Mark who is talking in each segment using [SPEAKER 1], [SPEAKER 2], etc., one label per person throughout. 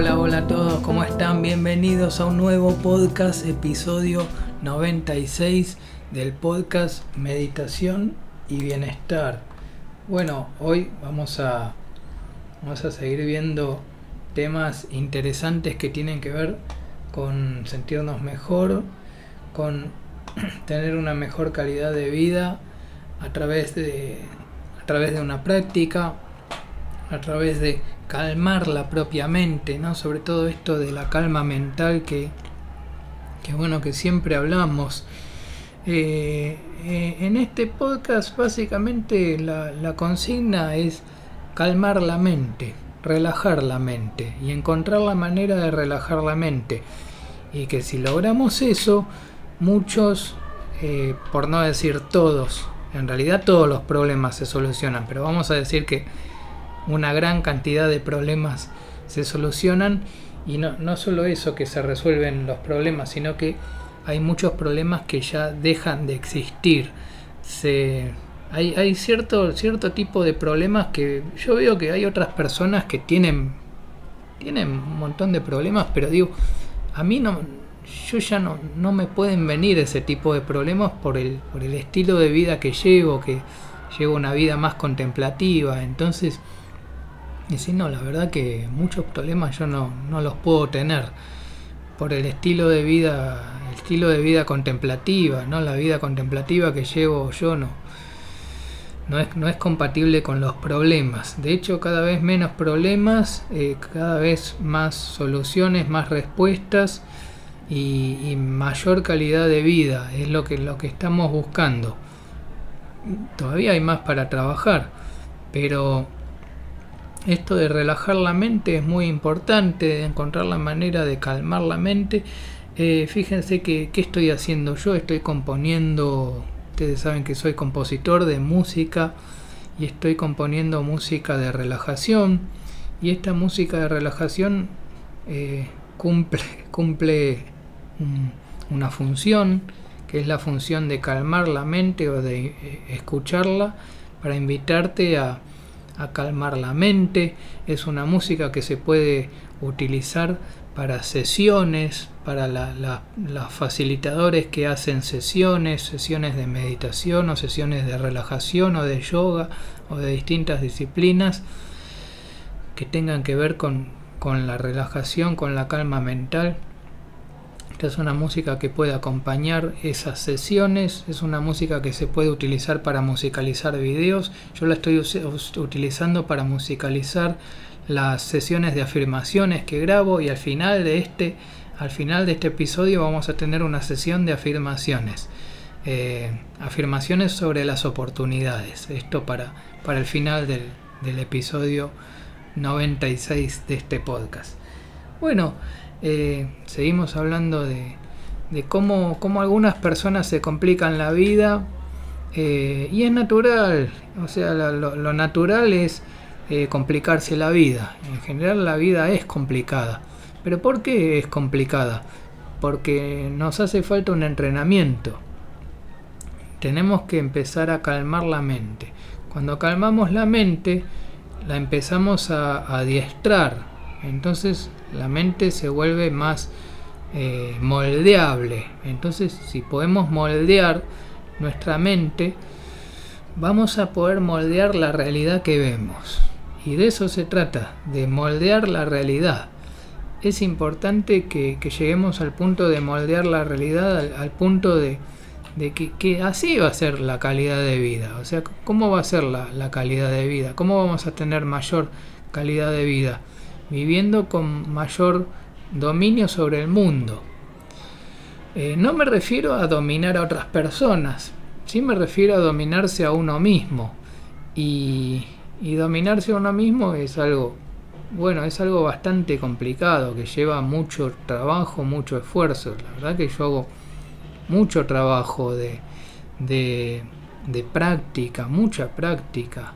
[SPEAKER 1] Hola, hola a todos, ¿cómo están? Bienvenidos a un nuevo podcast, episodio 96 del podcast Meditación y Bienestar. Bueno, hoy vamos a, vamos a seguir viendo temas interesantes que tienen que ver con sentirnos mejor, con tener una mejor calidad de vida a través de, a través de una práctica, a través de calmar la propia mente, ¿no? Sobre todo esto de la calma mental que, que bueno que siempre hablamos. Eh, eh, en este podcast básicamente la, la consigna es calmar la mente, relajar la mente y encontrar la manera de relajar la mente. Y que si logramos eso, muchos, eh, por no decir todos, en realidad todos los problemas se solucionan, pero vamos a decir que una gran cantidad de problemas se solucionan y no, no solo eso que se resuelven los problemas, sino que hay muchos problemas que ya dejan de existir. Se, hay, hay cierto, cierto tipo de problemas que yo veo que hay otras personas que tienen, tienen un montón de problemas, pero digo, a mí no, yo ya no, no me pueden venir ese tipo de problemas por el, por el estilo de vida que llevo, que llevo una vida más contemplativa. Entonces, y si no, la verdad que muchos problemas yo no, no los puedo tener por el estilo de vida, el estilo de vida contemplativa, ¿no? La vida contemplativa que llevo yo no, no es, no es compatible con los problemas. De hecho, cada vez menos problemas, eh, cada vez más soluciones, más respuestas y, mayor calidad de vida. Es lo que, lo que estamos buscando. Todavía hay más para trabajar, pero esto de relajar la mente es muy importante, de encontrar la manera de calmar la mente. Eh, fíjense que qué estoy haciendo yo, estoy componiendo, ustedes saben que soy compositor de música y estoy componiendo música de relajación y esta música de relajación eh, cumple, cumple una función que es la función de calmar la mente o de eh, escucharla para invitarte a a calmar la mente, es una música que se puede utilizar para sesiones, para los facilitadores que hacen sesiones, sesiones de meditación o sesiones de relajación o de yoga o de distintas disciplinas que tengan que ver con, con la relajación, con la calma mental es una música que puede acompañar esas sesiones, es una música que se puede utilizar para musicalizar videos. Yo la estoy utilizando para musicalizar las sesiones de afirmaciones que grabo y al final de este, al final de este episodio vamos a tener una sesión de afirmaciones. Eh, afirmaciones sobre las oportunidades. Esto para, para el final del, del episodio 96 de este podcast. Bueno, eh, seguimos hablando de, cómo, algunas personas se complican la vida eh, y es natural, o sea, lo, natural es eh, complicarse la vida. En general la vida es complicada. ¿Pero por qué es complicada? Porque nos hace falta un entrenamiento. Tenemos que empezar a calmar la mente. Cuando calmamos la mente, la empezamos a adiestrar. Entonces la mente se vuelve más eh, moldeable. Entonces, si podemos moldear nuestra mente, vamos a poder moldear la realidad que vemos. Y de eso se trata, de moldear la realidad. Es importante que, lleguemos al punto de moldear la realidad, al, punto de, que, así va a ser la calidad de vida. O sea, ¿cómo va a ser la calidad de vida? ¿Cómo vamos a tener mayor calidad de vida? Viviendo con mayor dominio sobre el mundo. Eh, no me refiero a dominar a otras personas, sí me refiero a dominarse a uno mismo. Y, y dominarse a uno mismo es algo, bueno, es algo bastante complicado, que lleva mucho trabajo, mucho esfuerzo. La verdad que yo hago mucho trabajo de, de, de práctica, mucha práctica.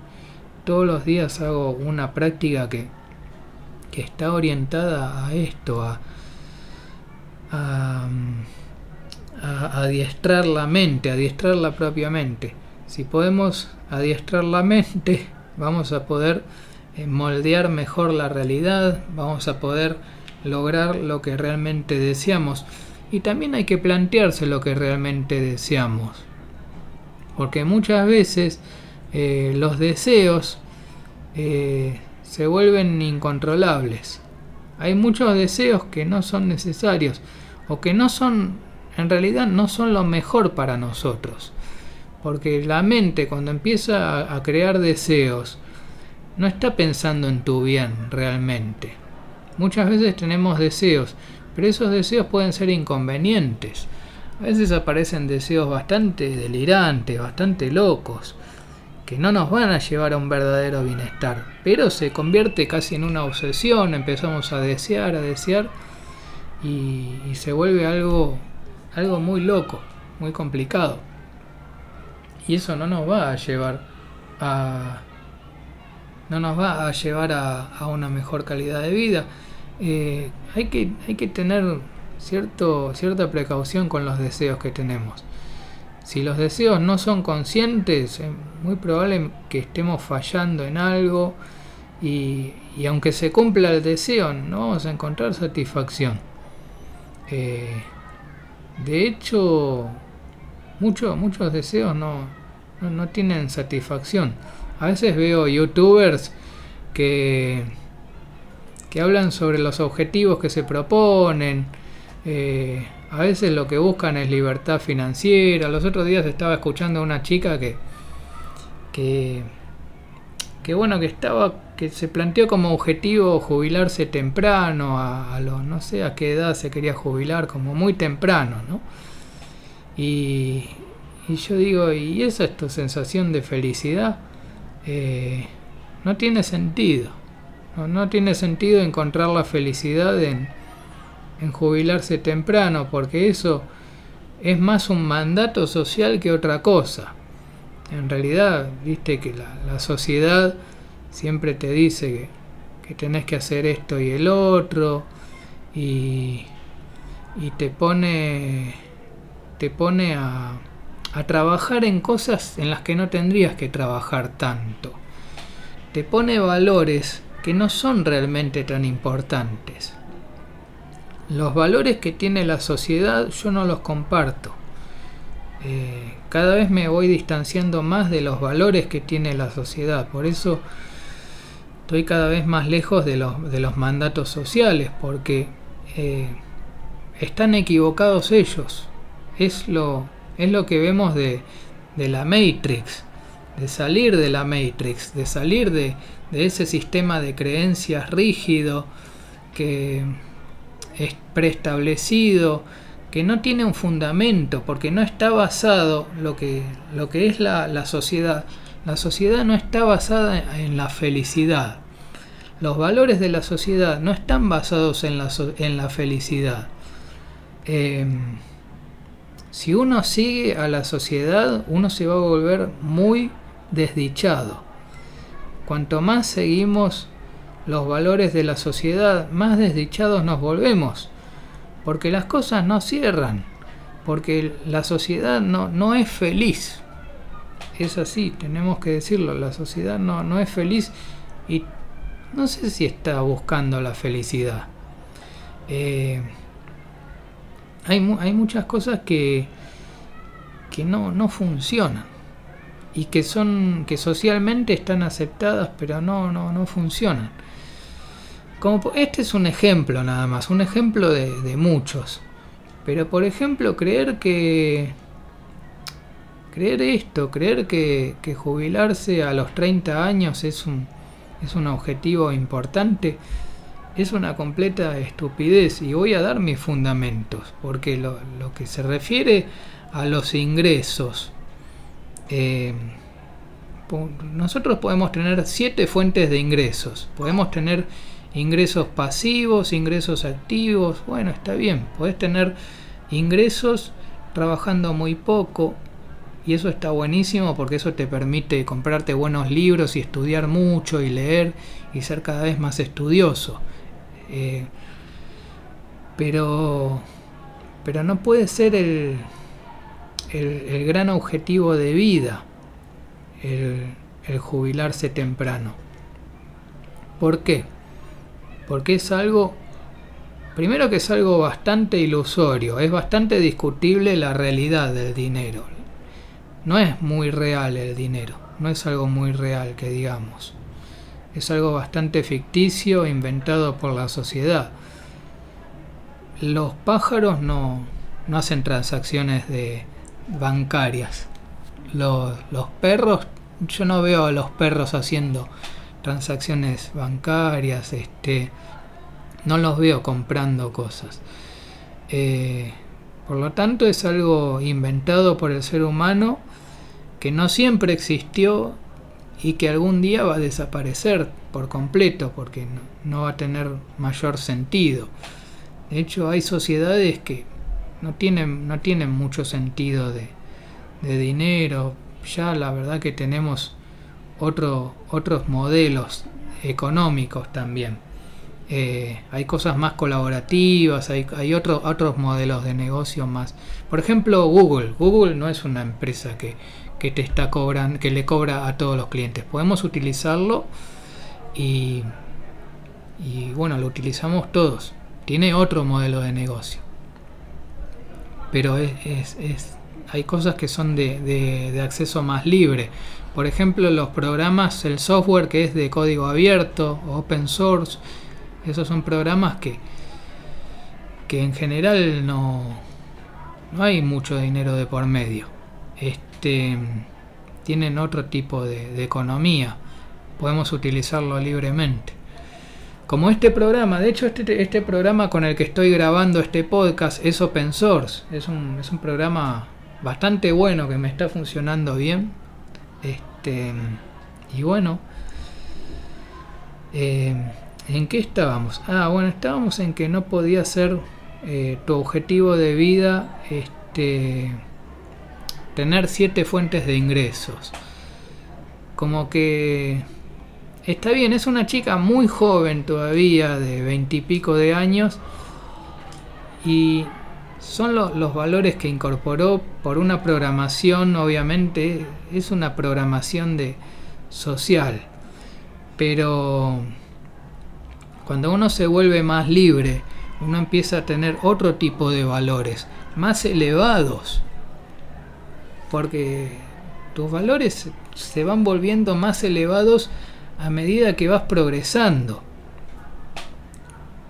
[SPEAKER 1] Todos los días hago una práctica que que está orientada a esto, a, a, adiestrar la mente, adiestrar la propia mente. Si podemos adiestrar la mente, vamos a poder eh, moldear mejor la realidad, vamos a poder lograr lo que realmente deseamos. Y también hay que plantearse lo que realmente deseamos. Porque muchas veces eh, los deseos eh, se vuelven incontrolables. Hay muchos deseos que no son necesarios o que no son, en realidad no son lo mejor para nosotros. Porque la mente cuando empieza a crear deseos, no está pensando en tu bien realmente. Muchas veces tenemos deseos, pero esos deseos pueden ser inconvenientes. A veces aparecen deseos bastante delirantes, bastante locos, que no nos van a llevar a un verdadero bienestar, pero se convierte casi en una obsesión, empezamos a desear, a desear, y, se vuelve algo, algo muy loco, muy complicado. Y eso no nos va a llevar a, no nos va a llevar a, una mejor calidad de vida. Eh, hay, que, hay que tener cierto, cierta precaución con los deseos que tenemos. Si los deseos no son conscientes, es muy probable que estemos fallando en algo y, aunque se cumpla el deseo, no vamos a encontrar satisfacción. Eh, de hecho, muchos deseos no, no tienen satisfacción. A veces veo youtubers que, que hablan sobre los objetivos que se proponen. Eh, a veces lo que buscan es libertad financiera. Los otros días estaba escuchando a una chica que, que, bueno, que estaba, que se planteó como objetivo jubilarse temprano, a, a los, no sé a qué edad se quería jubilar, como muy temprano, ¿no? Y, y yo digo, ¿y esa es tu sensación de felicidad? Eh, no tiene sentido. No, tiene sentido encontrar la felicidad en, jubilarse temprano, porque eso es más un mandato social que otra cosa. En realidad, viste que la, sociedad siempre te dice que, que, tenés que hacer esto y el otro, y, y te pone, te pone a, a trabajar en cosas en las que no tendrías que trabajar tanto. Te pone valores que no son realmente tan importantes. Los valores que tiene la sociedad yo no los comparto. Eh, cada vez me voy distanciando más de los valores que tiene la sociedad. Por eso estoy cada vez más lejos de los, de mandatos sociales, porque eh, están equivocados ellos. Es lo, es lo que vemos de, la Matrix, de salir de la Matrix, de salir de, ese sistema de creencias rígido que preestablecido, que no tiene un fundamento, porque no está basado lo que, lo que es la, sociedad. La sociedad no está basada en la felicidad. Los valores de la sociedad no están basados en la, en la felicidad. Em, si uno sigue a la sociedad, uno se va a volver muy desdichado. Cuanto más seguimos los valores de la sociedad, más desdichados nos volvemos. Porque las cosas no cierran. Porque la sociedad no, no es feliz. Es así, tenemos que decirlo. La sociedad no, no es feliz y no sé si está buscando la felicidad. Eh, hay, hay muchas cosas que, que no, no funcionan y que son que socialmente están aceptadas pero no no no funcionan este es un ejemplo nada más un ejemplo de, muchos. Pero por ejemplo creer que creer esto creer que, jubilarse a los 30 años es un es un objetivo importante es una completa estupidez. Y voy a dar mis fundamentos, porque lo, que se refiere a los ingresos, eh, nosotros podemos tener siete fuentes de ingresos, podemos tener ingresos pasivos, ingresos activos, bueno, está bien, puedes tener ingresos trabajando muy poco, y eso está buenísimo porque eso te permite comprarte buenos libros y estudiar mucho y leer y ser cada vez más estudioso. Eh, pero, pero no puede ser el, el, gran objetivo de vida el, jubilarse temprano. ¿Por qué? Porque es algo, primero que es algo bastante ilusorio, es bastante discutible la realidad del dinero. No es muy real el dinero, no es algo muy real que digamos. Es algo bastante ficticio, inventado por la sociedad. Los pájaros no, no hacen transacciones de bancarias. Los, los perros, yo no veo a los perros haciendo transacciones bancarias, este, no los veo comprando cosas. Eh, por lo tanto es algo inventado por el ser humano que no siempre existió y que algún día va a desaparecer por completo porque no, va a tener mayor sentido. De hecho hay sociedades que no tienen, no tienen mucho sentido de, de dinero. Ya la verdad que tenemos otros modelos económicos también. Eh, hay cosas más colaborativas, hay, hay otros modelos de negocio más. Por ejemplo, Google. Google no es una empresa que, que te está cobrando, que le cobra a todos los clientes. Podemos utilizarlo y, y bueno, lo utilizamos todos. Tiene otro modelo de negocio. Pero es, es, hay cosas que son de, de acceso más libre. Por ejemplo, los programas, el software que es de código abierto, open source, esos son programas que, que en general no, no hay mucho dinero de por medio. Este, tienen otro tipo de, economía. Podemos utilizarlo libremente. Como este programa, de hecho este, este programa con el que estoy grabando este podcast es open source. Es un, es un programa bastante bueno que me está funcionando bien este, y bueno, eh, ¿en qué estábamos? Ah, bueno, estábamos en que no podía ser eh, tu objetivo de vida este, tener siete fuentes de ingresos. Como que está bien, es una chica muy joven todavía, de veintipico de años, y son los valores que incorporó por una programación, obviamente, es una programación de social, pero cuando uno se vuelve más libre, uno empieza a tener otro tipo de valores, más elevados, porque tus valores se van volviendo más elevados a medida que vas progresando.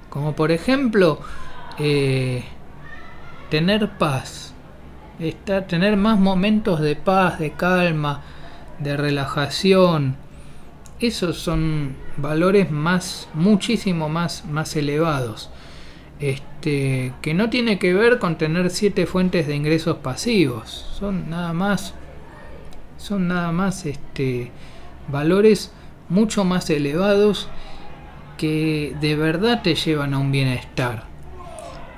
[SPEAKER 1] Como por ejemplo, eh, tener paz, estar, tener más momentos de paz, de calma, de relajación. Esos son valores más, muchísimo más, más elevados. Este, que no tiene que ver con tener siete fuentes de ingresos pasivos. Son nada más, son nada más este, valores mucho más elevados que de verdad te llevan a un bienestar.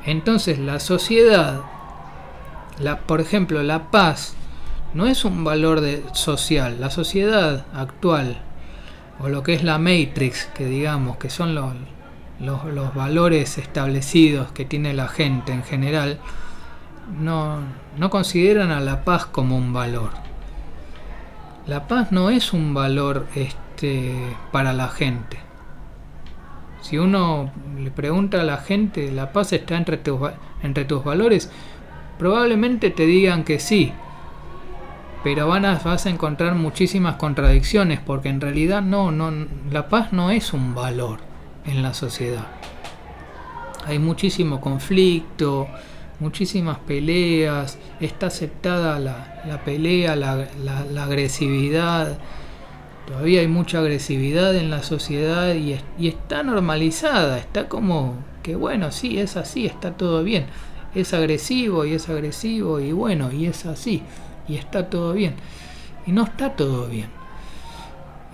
[SPEAKER 1] Entonces la sociedad, la, por ejemplo, la paz, no es un valor de, social. La sociedad actual, o lo que es la Matrix, que digamos, que son los, los, los valores establecidos que tiene la gente en general, no, no consideran a la paz como un valor. La paz no es un valor este, para la gente. Si uno le pregunta a la gente, ¿la paz está entre tus, entre tus valores? Probablemente te digan que sí, pero vas a encontrar muchísimas contradicciones porque en realidad no, no, la paz no es un valor en la sociedad. Hay muchísimo conflicto, muchísimas peleas, está aceptada la, la pelea, la, la agresividad, Todavía hay mucha agresividad en la sociedad y, está normalizada, está como que bueno, sí, es así, está todo bien. Es agresivo y es agresivo y bueno, y es así, y está todo bien. Y no está todo bien.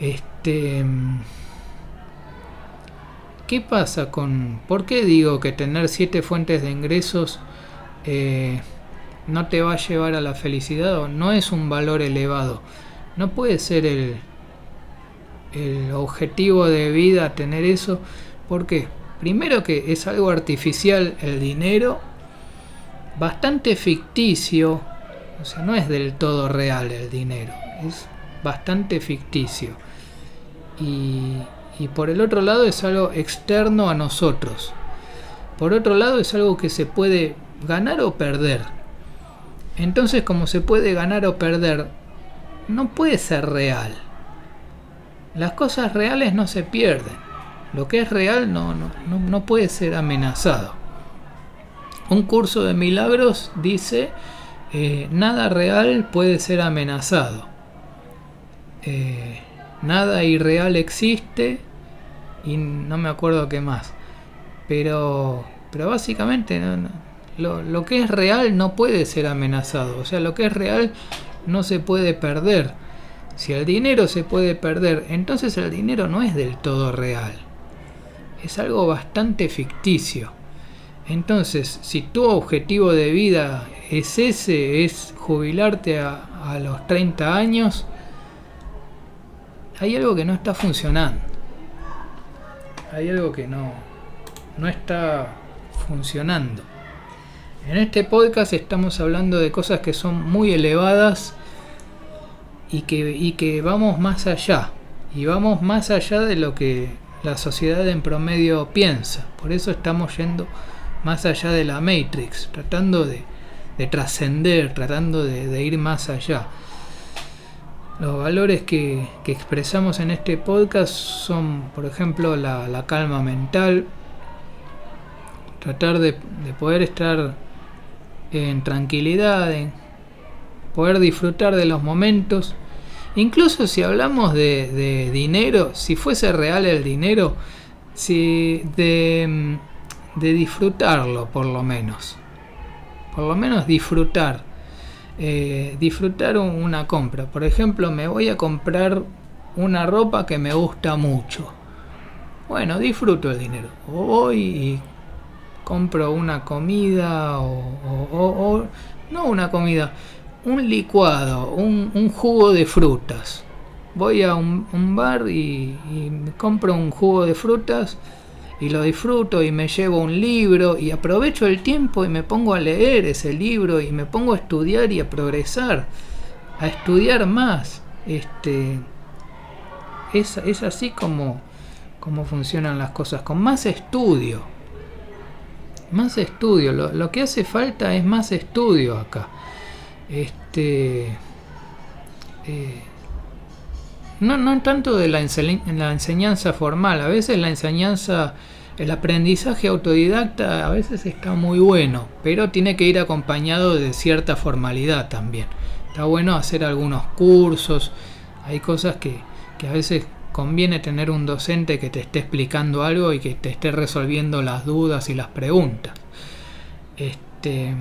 [SPEAKER 1] Este. ¿Qué pasa con.? ¿Por qué digo que tener siete fuentes de ingresos eh, no te va a llevar a la felicidad o no es un valor elevado? No puede ser el, el objetivo de vida tener eso. ¿Por qué? Primero que es algo artificial el dinero, bastante ficticio, o sea, no es del todo real el dinero, es bastante ficticio. Y, y por el otro lado es algo externo a nosotros. Por otro lado es algo que se puede ganar o perder. Entonces como se puede ganar o perder, no puede ser real. Las cosas reales no se pierden. Lo que es real no, no, no, puede ser amenazado. Un curso de milagros dice, eh, nada real puede ser amenazado. Eh, nada irreal existe y no me acuerdo qué más. Pero, pero básicamente lo, lo que es real no puede ser amenazado. O sea, lo que es real no se puede perder. Si el dinero se puede perder, entonces el dinero no es del todo real. Es algo bastante ficticio. Entonces, si tu objetivo de vida es ese, es jubilarte a, a los 30 años, hay algo que no está funcionando. Hay algo que no, no está funcionando. En este podcast estamos hablando de cosas que son muy elevadas y que, y que vamos más allá. Y vamos más allá de lo que la sociedad en promedio piensa. Por eso estamos yendo más allá de la Matrix, tratando de, de trascender, tratando de, de ir más allá. Los valores que, expresamos en este podcast son, por ejemplo, la, calma mental, tratar de, poder estar en tranquilidad, en poder disfrutar de los momentos. Incluso si hablamos de, dinero, si fuese real el dinero, si de, de disfrutarlo por lo menos. Por lo menos disfrutar eh, disfrutar una compra. Por ejemplo, me voy a comprar una ropa que me gusta mucho. Bueno, disfruto el dinero. O voy y compro una comida o, no una comida, un licuado, un, jugo de frutas. Voy a un, bar y, y compro un jugo de frutas y lo disfruto y me llevo un libro y aprovecho el tiempo y me pongo a leer ese libro y me pongo a estudiar y a progresar, a estudiar más. Este, es, es así como, como funcionan las cosas, con más estudio. Más estudio, lo, que hace falta es más estudio acá. Este, eh, no, no tanto de la, la enseñanza formal, a veces la enseñanza el aprendizaje autodidacta a veces está muy bueno, pero tiene que ir acompañado de cierta formalidad también. Está bueno hacer algunos cursos, hay cosas que, que a veces conviene tener un docente que te esté explicando algo y que te esté resolviendo las dudas y las preguntas. Este,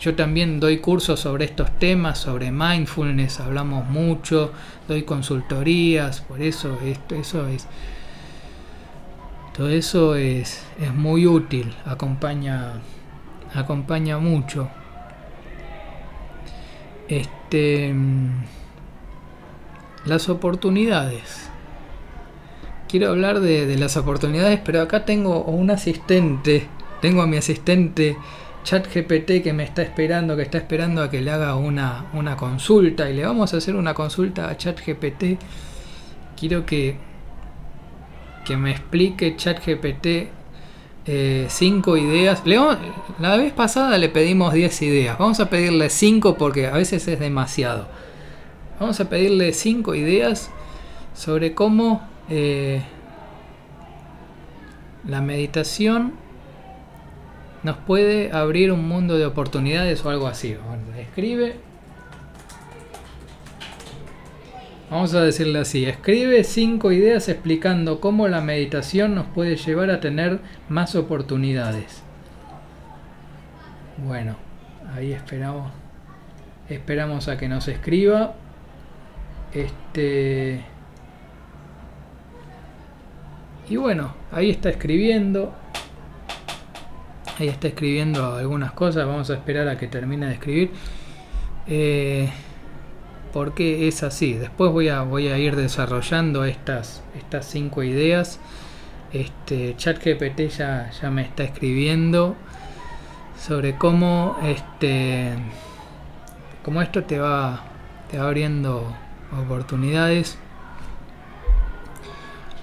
[SPEAKER 1] yo también doy cursos sobre estos temas, sobre mindfulness, hablamos mucho, doy consultorías, por eso esto, eso es todo eso es, es muy útil, acompaña, acompaña mucho. Este, las oportunidades. Quiero hablar de, las oportunidades, pero acá tengo un asistente, tengo a mi asistente ChatGPT que me está esperando, que está esperando a que le haga una, una consulta y le vamos a hacer una consulta a ChatGPT. Quiero que que me explique ChatGPT 5 eh, ideas. la vez pasada le pedimos 10 ideas. Vamos a pedirle 5 porque a veces es demasiado. Vamos a pedirle 5 ideas sobre cómo eh, la meditación nos puede abrir un mundo de oportunidades o algo así. escribe Vamos a decirle así, escribe cinco ideas explicando cómo la meditación nos puede llevar a tener más oportunidades. Bueno, ahí esperamos esperamos a que nos escriba. Este Y bueno, ahí está escribiendo. Ahí está escribiendo algunas cosas. Vamos a esperar a que termine de escribir. Eh, porque es así. Después voy a, ir desarrollando estas, cinco ideas. Este ChatGPT ya, ya me está escribiendo sobre cómo este cómo esto te va, te va abriendo oportunidades.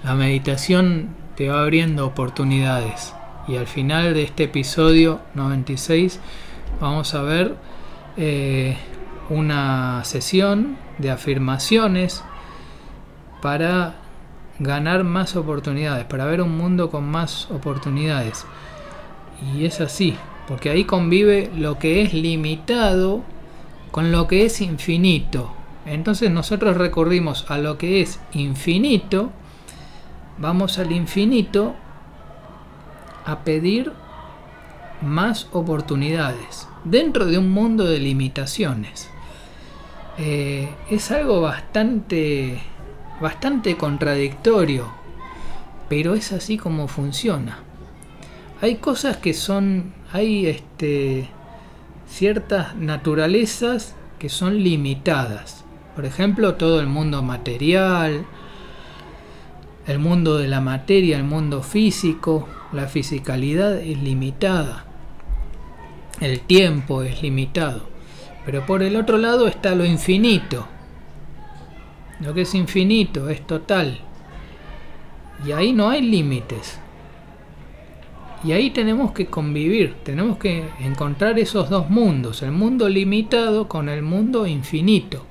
[SPEAKER 1] La meditación te va abriendo oportunidades. Y al final de este episodio 96 vamos a ver eh, una sesión de afirmaciones para ganar más oportunidades, para ver un mundo con más oportunidades. Y es así, porque ahí convive lo que es limitado con lo que es infinito. Entonces nosotros recurrimos a lo que es infinito, vamos al infinito a pedir más oportunidades dentro de un mundo de limitaciones. Eh, es algo bastante bastante contradictorio, pero es así como funciona. Hay cosas que son, hay este, ciertas naturalezas que son limitadas. Por ejemplo, todo el mundo material, el mundo de la materia, el mundo físico, la fisicalidad es limitada. El tiempo es limitado. Pero por el otro lado está lo infinito, lo que es infinito, es total. Y ahí no hay límites. Y ahí tenemos que convivir, tenemos que encontrar esos dos mundos, el mundo limitado con el mundo infinito.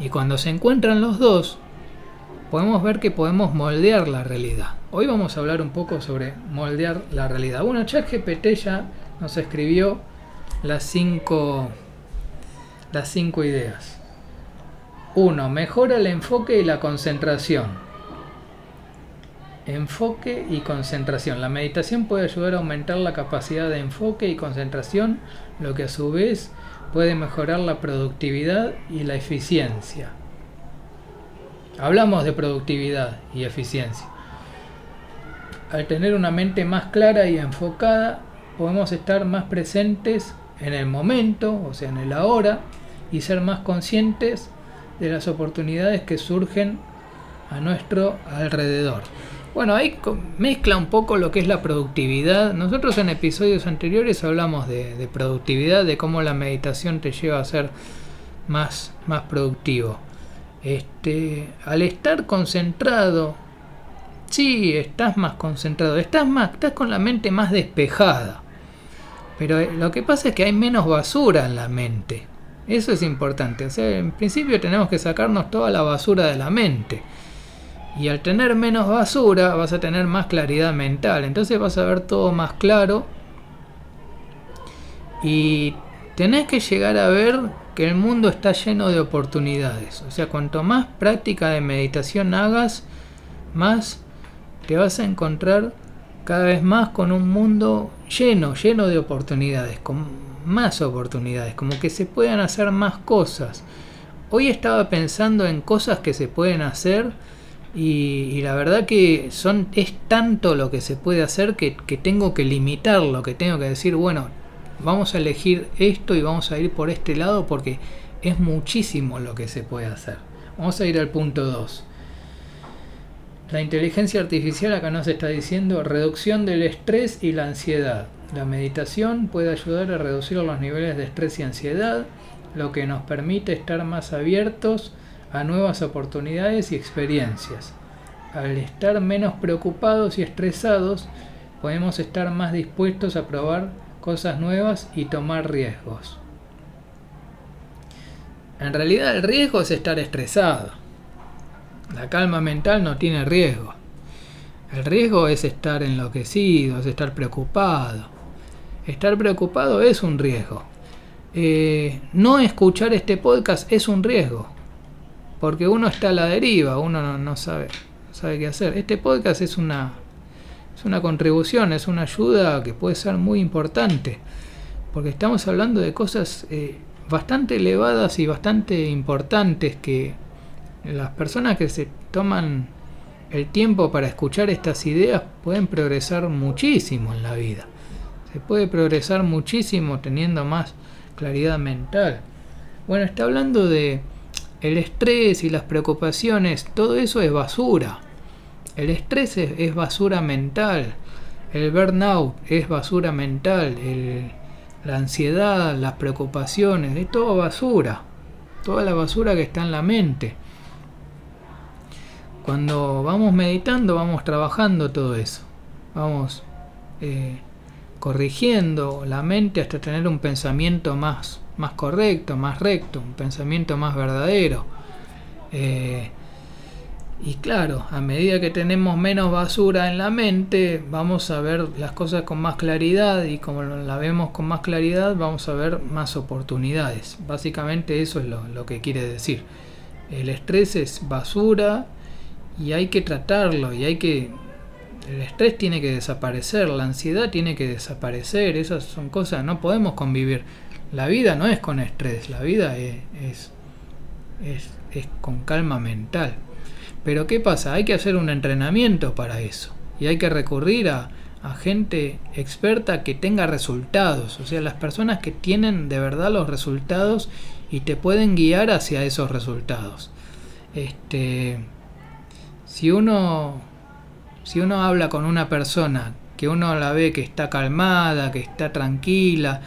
[SPEAKER 1] Y cuando se encuentran los dos, podemos ver que podemos moldear la realidad. Hoy vamos a hablar un poco sobre moldear la realidad. Bueno, ChatGPT ya nos escribió las cinco, las cinco ideas. 1. Mejora el enfoque y la concentración. Enfoque y concentración. La meditación puede ayudar a aumentar la capacidad de enfoque y concentración, lo que a su vez puede mejorar la productividad y la eficiencia. Hablamos de productividad y eficiencia. Al tener una mente más clara y enfocada, podemos estar más presentes en el momento, o sea, en el ahora, y ser más conscientes de las oportunidades que surgen a nuestro alrededor. Bueno, ahí mezcla un poco lo que es la productividad. Nosotros en episodios anteriores hablamos de, productividad, de cómo la meditación te lleva a ser más, más productivo. Este, al estar concentrado, sí, estás más concentrado, estás más, estás con la mente más despejada. Pero eh, lo que pasa es que hay menos basura en la mente. Eso es importante. O sea, en principio tenemos que sacarnos toda la basura de la mente. Y al tener menos basura vas a tener más claridad mental. Entonces vas a ver todo más claro. Y tenés que llegar a ver que el mundo está lleno de oportunidades. O sea, cuanto más práctica de meditación hagas, más te vas a encontrar cada vez más con un mundo lleno, lleno de oportunidades. Con más oportunidades, como que se puedan hacer más cosas. Hoy estaba pensando en cosas que se pueden hacer y, la verdad que son es tanto lo que se puede hacer que, que tengo que limitarlo, que tengo que decir, bueno, vamos a elegir esto y vamos a ir por este lado porque es muchísimo lo que se puede hacer. Vamos a ir al punto 2. La inteligencia artificial acá nos está diciendo reducción del estrés y la ansiedad. La meditación puede ayudar a reducir los niveles de estrés y ansiedad, lo que nos permite estar más abiertos a nuevas oportunidades y experiencias. Al estar menos preocupados y estresados, podemos estar más dispuestos a probar cosas nuevas y tomar riesgos. En realidad el riesgo es estar estresado. La calma mental no tiene riesgo. El riesgo es estar enloquecido, es estar preocupado. Estar preocupado es un riesgo. Eh, no escuchar este podcast es un riesgo. Porque uno está a la deriva, uno no, sabe, sabe qué hacer. Este podcast es una, es una contribución, es una ayuda que puede ser muy importante. Porque estamos hablando de cosas eh, bastante elevadas y bastante importantes que las personas que se toman el tiempo para escuchar estas ideas pueden progresar muchísimo en la vida. Se puede progresar muchísimo teniendo más claridad mental. Bueno, está hablando de el estrés y las preocupaciones, todo eso es basura. El estrés es, basura mental. El burnout es basura mental. la ansiedad, las preocupaciones, es todo basura. Toda la basura que está en la mente. Cuando vamos meditando, vamos trabajando todo eso. Vamos eh, corrigiendo la mente hasta tener un pensamiento más, más correcto, más recto, un pensamiento más verdadero. Eh, y claro, a medida que tenemos menos basura en la mente, vamos a ver las cosas con más claridad y como la vemos con más claridad, vamos a ver más oportunidades. Básicamente eso es lo, lo que quiere decir. El estrés es basura y hay que tratarlo y hay que... El estrés tiene que desaparecer, la ansiedad tiene que desaparecer, esas son cosas, no podemos convivir. La vida no es con estrés, la vida es, es, es con calma mental. Pero ¿qué pasa? Hay que hacer un entrenamiento para eso. Y hay que recurrir a, gente experta que tenga resultados. O sea, las personas que tienen de verdad los resultados y te pueden guiar hacia esos resultados. Este, si uno, si uno habla con una persona que uno la ve que está calmada, que está tranquila,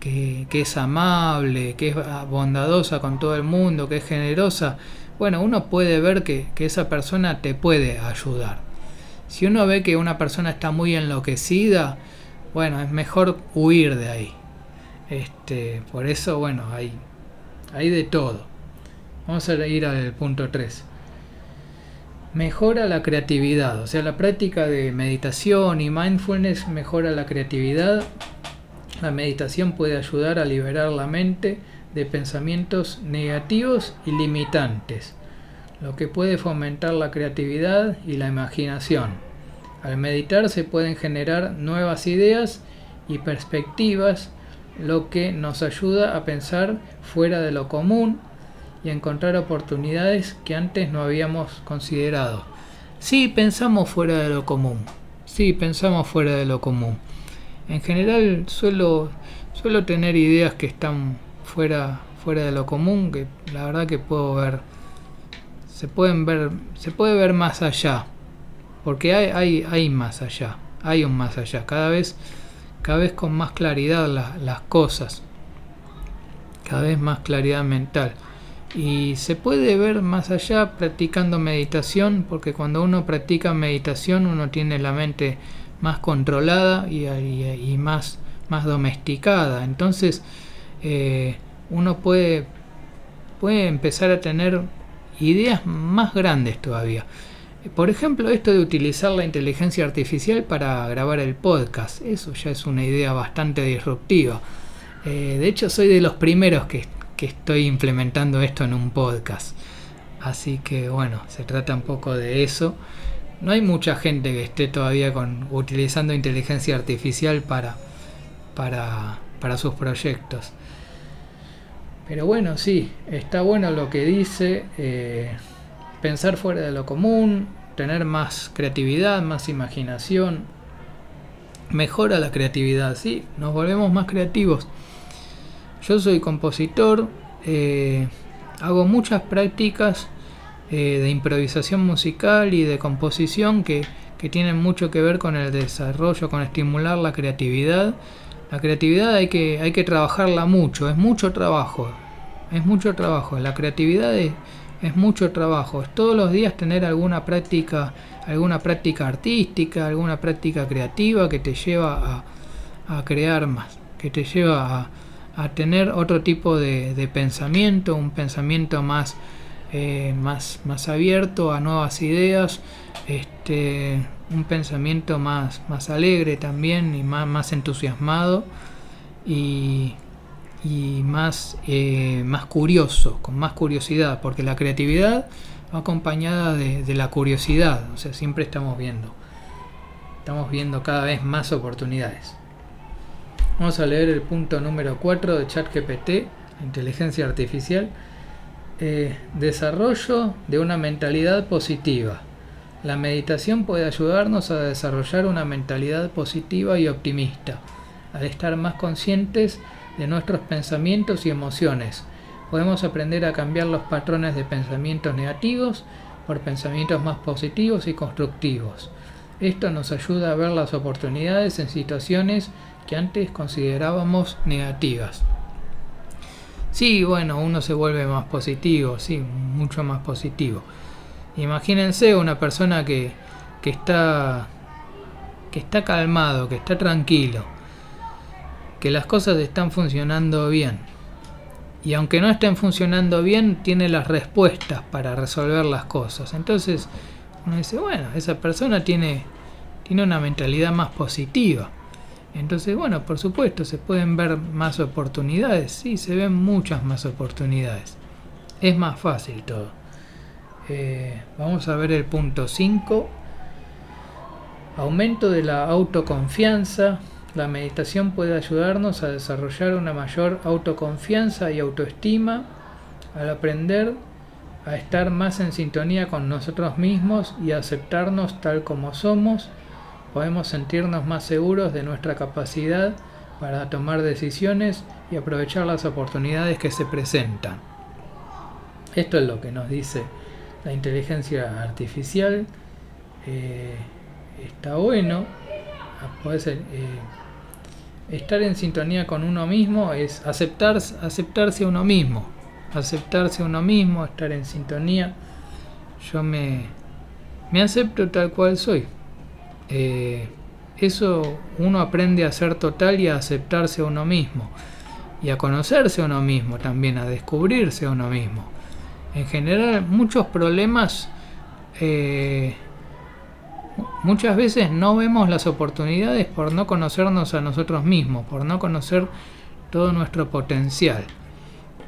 [SPEAKER 1] que, que es amable, que es bondadosa con todo el mundo, que es generosa, bueno, uno puede ver que, esa persona te puede ayudar. Si uno ve que una persona está muy enloquecida, bueno, es mejor huir de ahí. Este, por eso, bueno, hay, hay de todo. Vamos a ir al punto 3. Mejora la creatividad, o sea, la práctica de meditación y mindfulness mejora la creatividad. La meditación puede ayudar a liberar la mente de pensamientos negativos y limitantes, lo que puede fomentar la creatividad y la imaginación. Al meditar se pueden generar nuevas ideas y perspectivas, lo que nos ayuda a pensar fuera de lo común y encontrar oportunidades que antes no habíamos considerado. Sí, pensamos fuera de lo común. Sí, pensamos fuera de lo común. En general suelo, suelo tener ideas que están fuera, fuera de lo común, que la verdad que puedo ver, se pueden ver, se puede ver más allá, porque hay, hay, hay más allá, hay un más allá, cada vez, cada vez con más claridad las cosas, cada vez más claridad mental. Y se puede ver más allá practicando meditación, porque cuando uno practica meditación uno tiene la mente más controlada y, y más, más domesticada. Entonces, eh, uno puede, puede empezar a tener ideas más grandes todavía. Por ejemplo, esto de utilizar la inteligencia artificial para grabar el podcast, eso ya es una idea bastante disruptiva. Eh, de hecho, soy de los primeros que, que, estoy implementando esto en un podcast. Así que bueno, se trata un poco de eso. No hay mucha gente que esté todavía con, utilizando inteligencia artificial para, para, para sus proyectos. Pero bueno, sí, está bueno lo que dice, eh, pensar fuera de lo común, tener más creatividad, más imaginación, mejora la creatividad, sí, nos volvemos más creativos. Yo soy compositor, eh, hago muchas prácticas eh, de improvisación musical y de composición que, que tienen mucho que ver con el desarrollo, con estimular la creatividad la creatividad hay que, hay que trabajarla mucho, es mucho trabajo. Es mucho trabajo. La creatividad es, mucho trabajo. Es todos los días tener alguna práctica, alguna práctica artística, alguna práctica creativa que te lleva a, crear más, que te lleva a, tener otro tipo de, pensamiento, un pensamiento más, eh, más, más abierto a nuevas ideas, este, un pensamiento más, más alegre también y más, más entusiasmado y, y más, eh, más curioso, con más curiosidad, porque la creatividad va acompañada de, de, la curiosidad, o sea, siempre estamos viendo, estamos viendo cada vez más oportunidades. Vamos a leer el punto número 4 de ChatGPT, inteligencia artificial, eh, desarrollo de una mentalidad positiva. La meditación puede ayudarnos a desarrollar una mentalidad positiva y optimista, al estar más conscientes de nuestros pensamientos y emociones. Podemos aprender a cambiar los patrones de pensamientos negativos por pensamientos más positivos y constructivos. Esto nos ayuda a ver las oportunidades en situaciones que antes considerábamos negativas. Sí, bueno, uno se vuelve más positivo, sí, mucho más positivo. Imagínense una persona que, que está que está calmado, que está tranquilo, que las cosas están funcionando bien. Y aunque no estén funcionando bien, tiene las respuestas para resolver las cosas. Entonces uno dice, bueno, esa persona tiene, tiene una mentalidad más positiva. Entonces, bueno, por supuesto, se pueden ver más oportunidades. Sí, se ven muchas más oportunidades. Es más fácil todo. Eh, vamos a ver el punto 5. Aumento de la autoconfianza. La meditación puede ayudarnos a desarrollar una mayor autoconfianza y autoestima al aprender a estar más en sintonía con nosotros mismos y aceptarnos tal como somos podemos sentirnos más seguros de nuestra capacidad para tomar decisiones y aprovechar las oportunidades que se presentan. Esto es lo que nos dice la inteligencia artificial. Eh, está bueno. Puede eh, estar en sintonía con uno mismo es aceptar, aceptarse a uno mismo. Aceptarse a uno mismo, estar en sintonía. Yo me, me acepto tal cual soy. Eh, eso uno aprende a ser total y a aceptarse a uno mismo. Y a conocerse a uno mismo también, a descubrirse a uno mismo. En general, muchos problemas, eh, muchas veces no vemos las oportunidades por no conocernos a nosotros mismos, por no conocer todo nuestro potencial.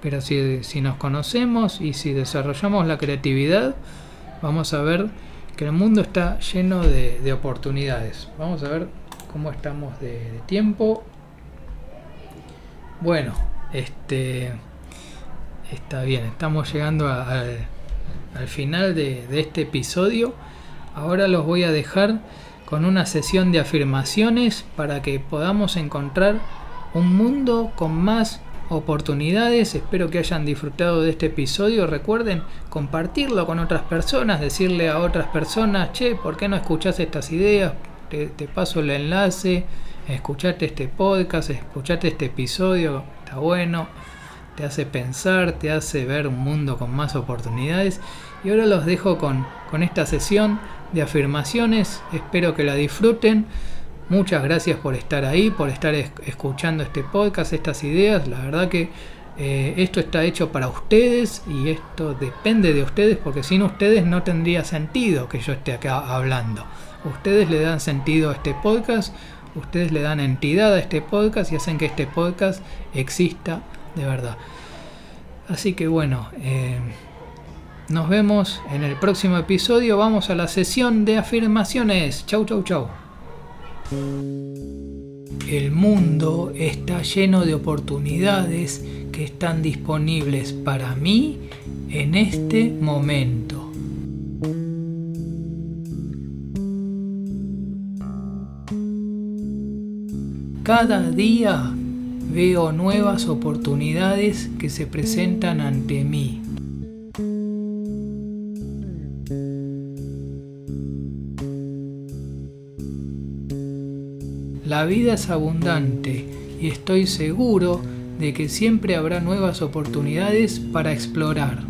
[SPEAKER 1] Pero si, si nos conocemos y si desarrollamos la creatividad, vamos a ver que el mundo está lleno de, oportunidades. Vamos a ver cómo estamos de, tiempo. Bueno, este está bien, estamos llegando al, final de, de este episodio. Ahora los voy a dejar con una sesión de afirmaciones para que podamos encontrar un mundo con más oportunidades. Espero que hayan disfrutado de este episodio. Recuerden compartirlo con otras personas, decirle a otras personas, che, ¿por qué no escuchas estas ideas? Te, paso el enlace, escuchate este podcast, escuchate este episodio, está bueno, te hace pensar, te hace ver un mundo con más oportunidades. Y ahora los dejo con, con esta sesión de afirmaciones, espero que la disfruten. Muchas gracias por estar ahí, por estar escuchando este podcast, estas ideas. La verdad que eh, esto está hecho para ustedes y esto depende de ustedes porque sin ustedes no tendría sentido que yo esté acá hablando. Ustedes le dan sentido a este podcast, ustedes le dan entidad a este podcast y hacen que este podcast exista de verdad. Así que bueno, eh, nos vemos en el próximo episodio. Vamos a la sesión de afirmaciones. Chau, chau, chau. El mundo está lleno de oportunidades que están disponibles para mí en este momento. Cada día veo nuevas oportunidades que se presentan ante mí. La vida es abundante y estoy seguro de que siempre habrá nuevas oportunidades para explorar.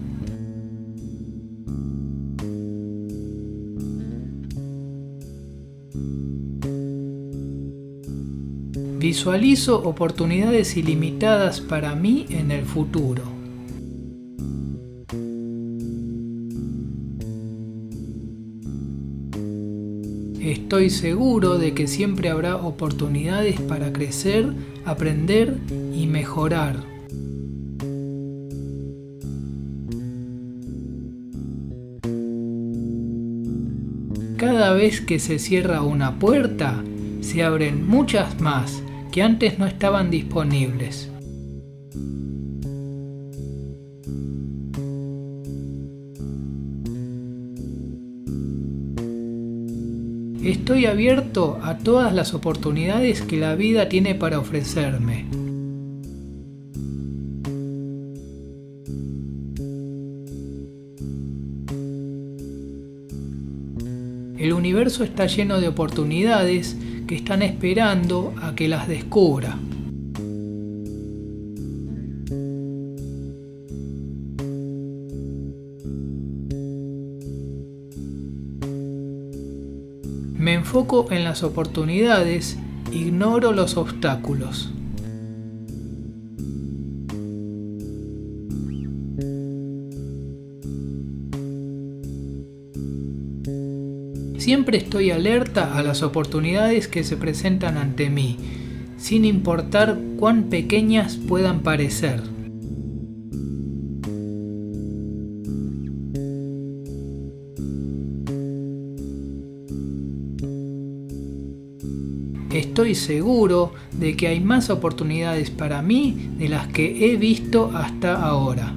[SPEAKER 1] Visualizo oportunidades ilimitadas para mí en el futuro. Estoy seguro de que siempre habrá oportunidades para crecer, aprender y mejorar. Cada vez que se cierra una puerta, se abren muchas más que antes no estaban disponibles. Estoy abierto a todas las oportunidades que la vida tiene para ofrecerme. El universo está lleno de oportunidades que están esperando a que las descubra. Me enfoco en las oportunidades, ignoro los obstáculos. Siempre estoy alerta a las oportunidades que se presentan ante mí, sin importar cuán pequeñas puedan parecer. Seguro de que hay más oportunidades para mí de las que he visto hasta ahora.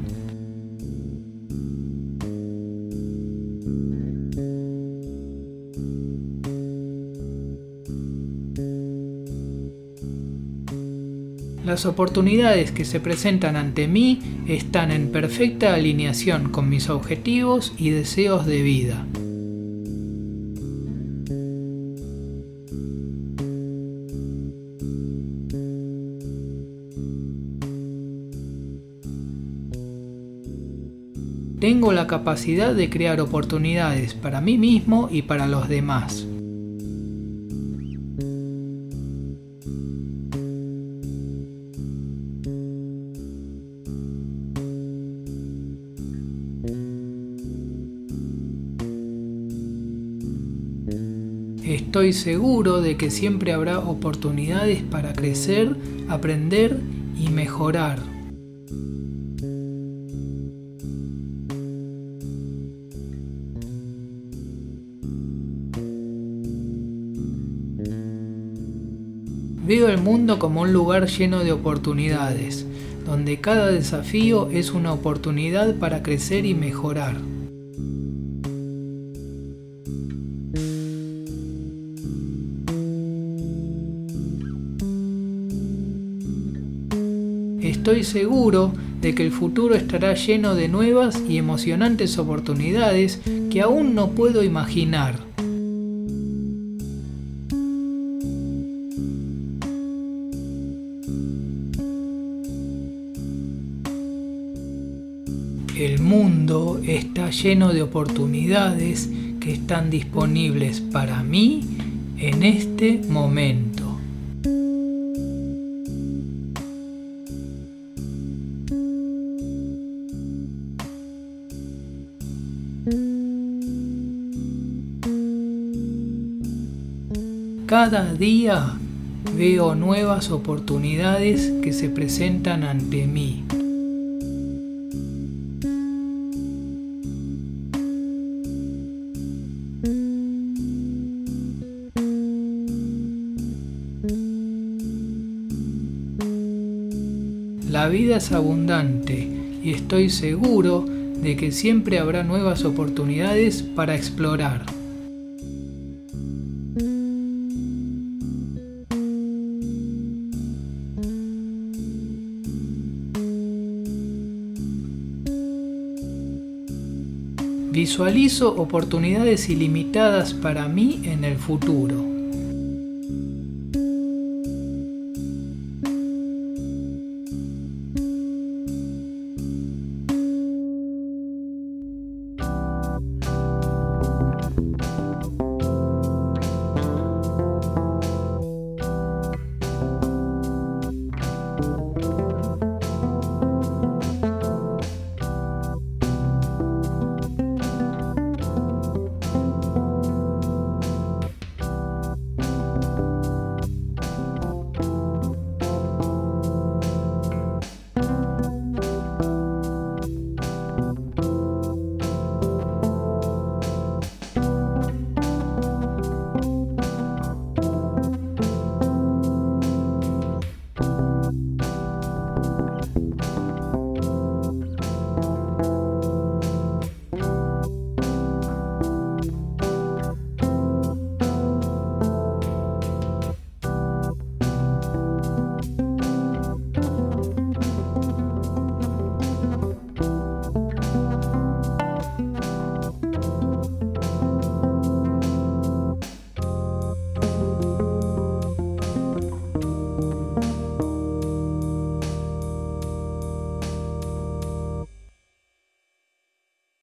[SPEAKER 1] Las oportunidades que se presentan ante mí están en perfecta alineación con mis objetivos y deseos de vida. Tengo la capacidad de crear oportunidades para mí mismo y para los demás. Estoy seguro de que siempre habrá oportunidades para crecer, aprender y mejorar. Mundo como un lugar lleno de oportunidades, donde cada desafío es una oportunidad para crecer y mejorar. Estoy seguro de que el futuro estará lleno de nuevas y emocionantes oportunidades que aún no puedo imaginar. Está lleno de oportunidades que están disponibles para mí en este momento. Cada día veo nuevas oportunidades que se presentan ante mí. Vida es abundante y estoy seguro de que siempre habrá nuevas oportunidades para explorar. Visualizo oportunidades ilimitadas para mí en el futuro.